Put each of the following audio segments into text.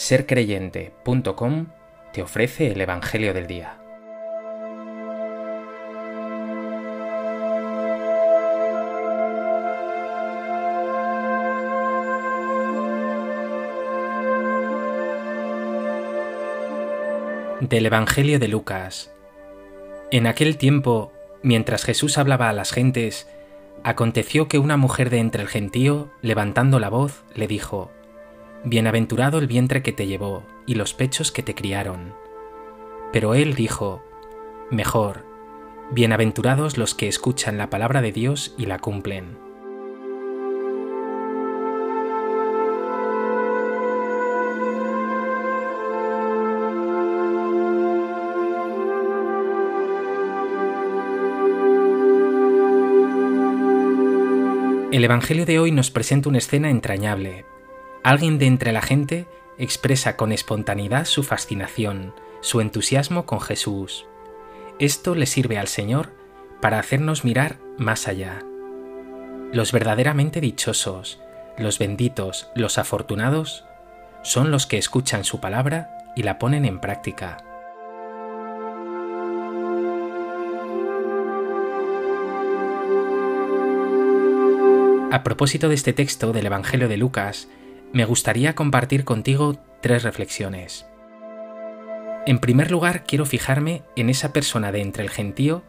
sercreyente.com te ofrece el Evangelio del Día. Del Evangelio de Lucas. En aquel tiempo, mientras Jesús hablaba a las gentes, aconteció que una mujer de entre el gentío, levantando la voz, le dijo, Bienaventurado el vientre que te llevó y los pechos que te criaron. Pero él dijo, Mejor, bienaventurados los que escuchan la palabra de Dios y la cumplen. El Evangelio de hoy nos presenta una escena entrañable, Alguien de entre la gente expresa con espontaneidad su fascinación, su entusiasmo con Jesús. Esto le sirve al Señor para hacernos mirar más allá. Los verdaderamente dichosos, los benditos, los afortunados, son los que escuchan su palabra y la ponen en práctica. A propósito de este texto del Evangelio de Lucas, me gustaría compartir contigo tres reflexiones. En primer lugar, quiero fijarme en esa persona de entre el gentío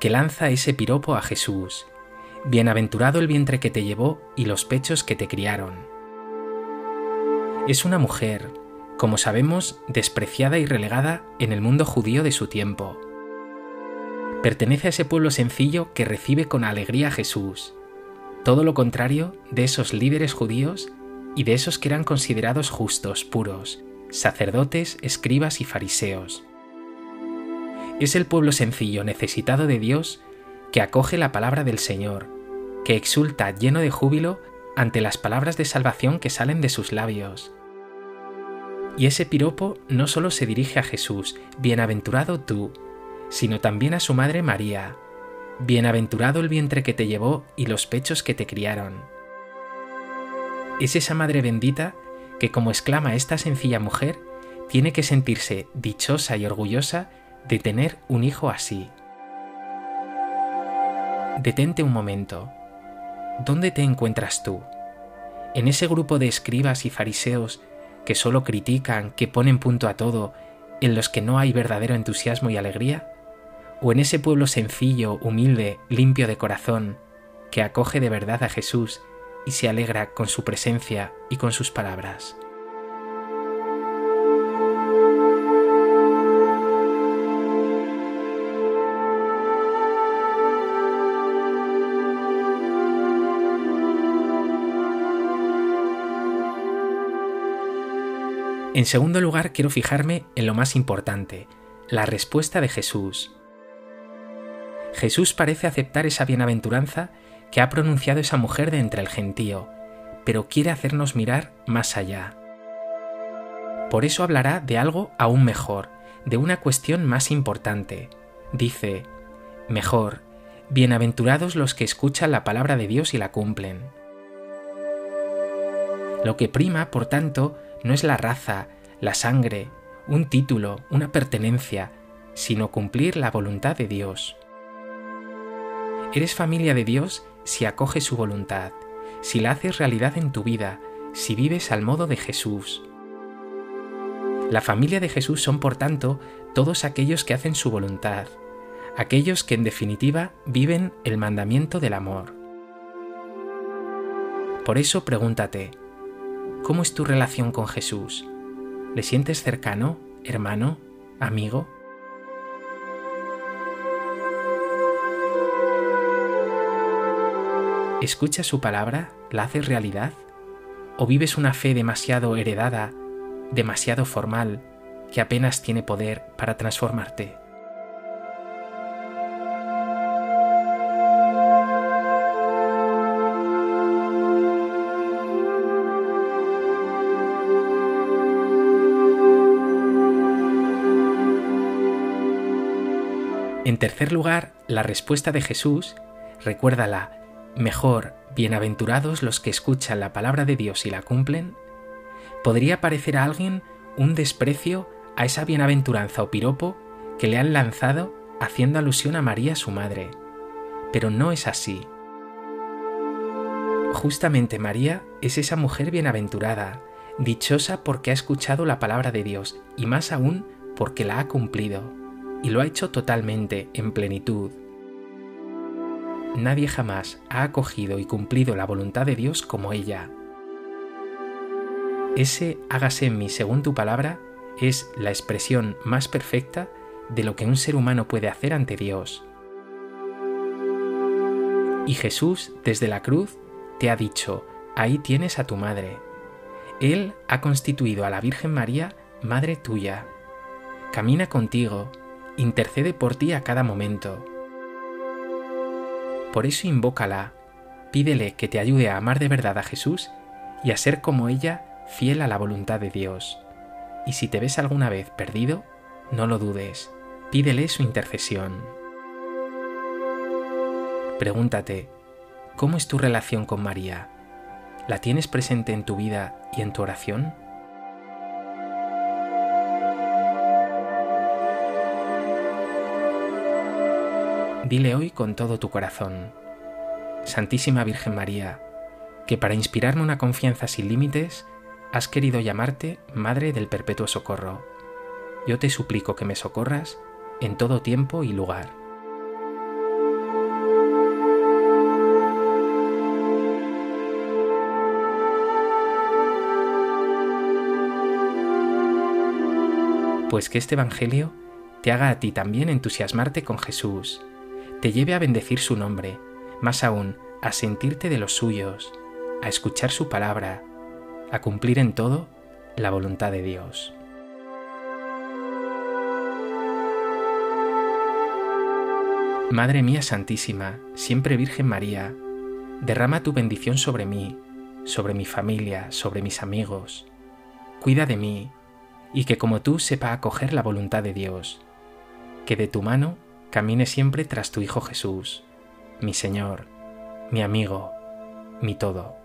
que lanza ese piropo a Jesús. Bienaventurado el vientre que te llevó y los pechos que te criaron. Es una mujer, como sabemos, despreciada y relegada en el mundo judío de su tiempo. Pertenece a ese pueblo sencillo que recibe con alegría a Jesús, todo lo contrario de esos líderes judíos y de esos que eran considerados justos, puros, sacerdotes, escribas y fariseos. Es el pueblo sencillo, necesitado de Dios, que acoge la palabra del Señor, que exulta lleno de júbilo ante las palabras de salvación que salen de sus labios. Y ese piropo no solo se dirige a Jesús, bienaventurado tú, sino también a su madre María, bienaventurado el vientre que te llevó y los pechos que te criaron es esa madre bendita que, como exclama esta sencilla mujer, tiene que sentirse dichosa y orgullosa de tener un hijo así. Detente un momento. ¿Dónde te encuentras tú? ¿En ese grupo de escribas y fariseos que solo critican, que ponen punto a todo, en los que no hay verdadero entusiasmo y alegría? ¿O en ese pueblo sencillo, humilde, limpio de corazón, que acoge de verdad a Jesús y se alegra con su presencia y con sus palabras. En segundo lugar, quiero fijarme en lo más importante, la respuesta de Jesús. Jesús parece aceptar esa bienaventuranza que ha pronunciado esa mujer de entre el gentío, pero quiere hacernos mirar más allá. Por eso hablará de algo aún mejor, de una cuestión más importante. Dice, mejor, bienaventurados los que escuchan la palabra de Dios y la cumplen. Lo que prima, por tanto, no es la raza, la sangre, un título, una pertenencia, sino cumplir la voluntad de Dios. Eres familia de Dios si acoges su voluntad, si la haces realidad en tu vida, si vives al modo de Jesús. La familia de Jesús son, por tanto, todos aquellos que hacen su voluntad, aquellos que en definitiva viven el mandamiento del amor. Por eso pregúntate, ¿cómo es tu relación con Jesús? ¿Le sientes cercano, hermano, amigo? ¿Escuchas su palabra? ¿La haces realidad? ¿O vives una fe demasiado heredada, demasiado formal, que apenas tiene poder para transformarte? En tercer lugar, la respuesta de Jesús, recuérdala, mejor, bienaventurados los que escuchan la palabra de Dios y la cumplen, podría parecer a alguien un desprecio a esa bienaventuranza o piropo que le han lanzado haciendo alusión a María su madre. Pero no es así. Justamente María es esa mujer bienaventurada, dichosa porque ha escuchado la palabra de Dios y más aún porque la ha cumplido, y lo ha hecho totalmente, en plenitud. Nadie jamás ha acogido y cumplido la voluntad de Dios como ella. Ese hágase en mí según tu palabra es la expresión más perfecta de lo que un ser humano puede hacer ante Dios. Y Jesús, desde la cruz, te ha dicho, ahí tienes a tu madre. Él ha constituido a la Virgen María madre tuya. Camina contigo, intercede por ti a cada momento. Por eso invócala, pídele que te ayude a amar de verdad a Jesús y a ser como ella, fiel a la voluntad de Dios. Y si te ves alguna vez perdido, no lo dudes, pídele su intercesión. Pregúntate, ¿cómo es tu relación con María? ¿La tienes presente en tu vida y en tu oración? Dile hoy con todo tu corazón, Santísima Virgen María, que para inspirarme una confianza sin límites, has querido llamarte Madre del Perpetuo Socorro. Yo te suplico que me socorras en todo tiempo y lugar. Pues que este Evangelio te haga a ti también entusiasmarte con Jesús, te lleve a bendecir su nombre, más aún a sentirte de los suyos, a escuchar su palabra, a cumplir en todo la voluntad de Dios. Madre mía Santísima, siempre Virgen María, derrama tu bendición sobre mí, sobre mi familia, sobre mis amigos. Cuida de mí y que como tú sepa acoger la voluntad de Dios. Que de tu mano camine siempre tras tu Hijo Jesús, mi Señor, mi amigo, mi todo.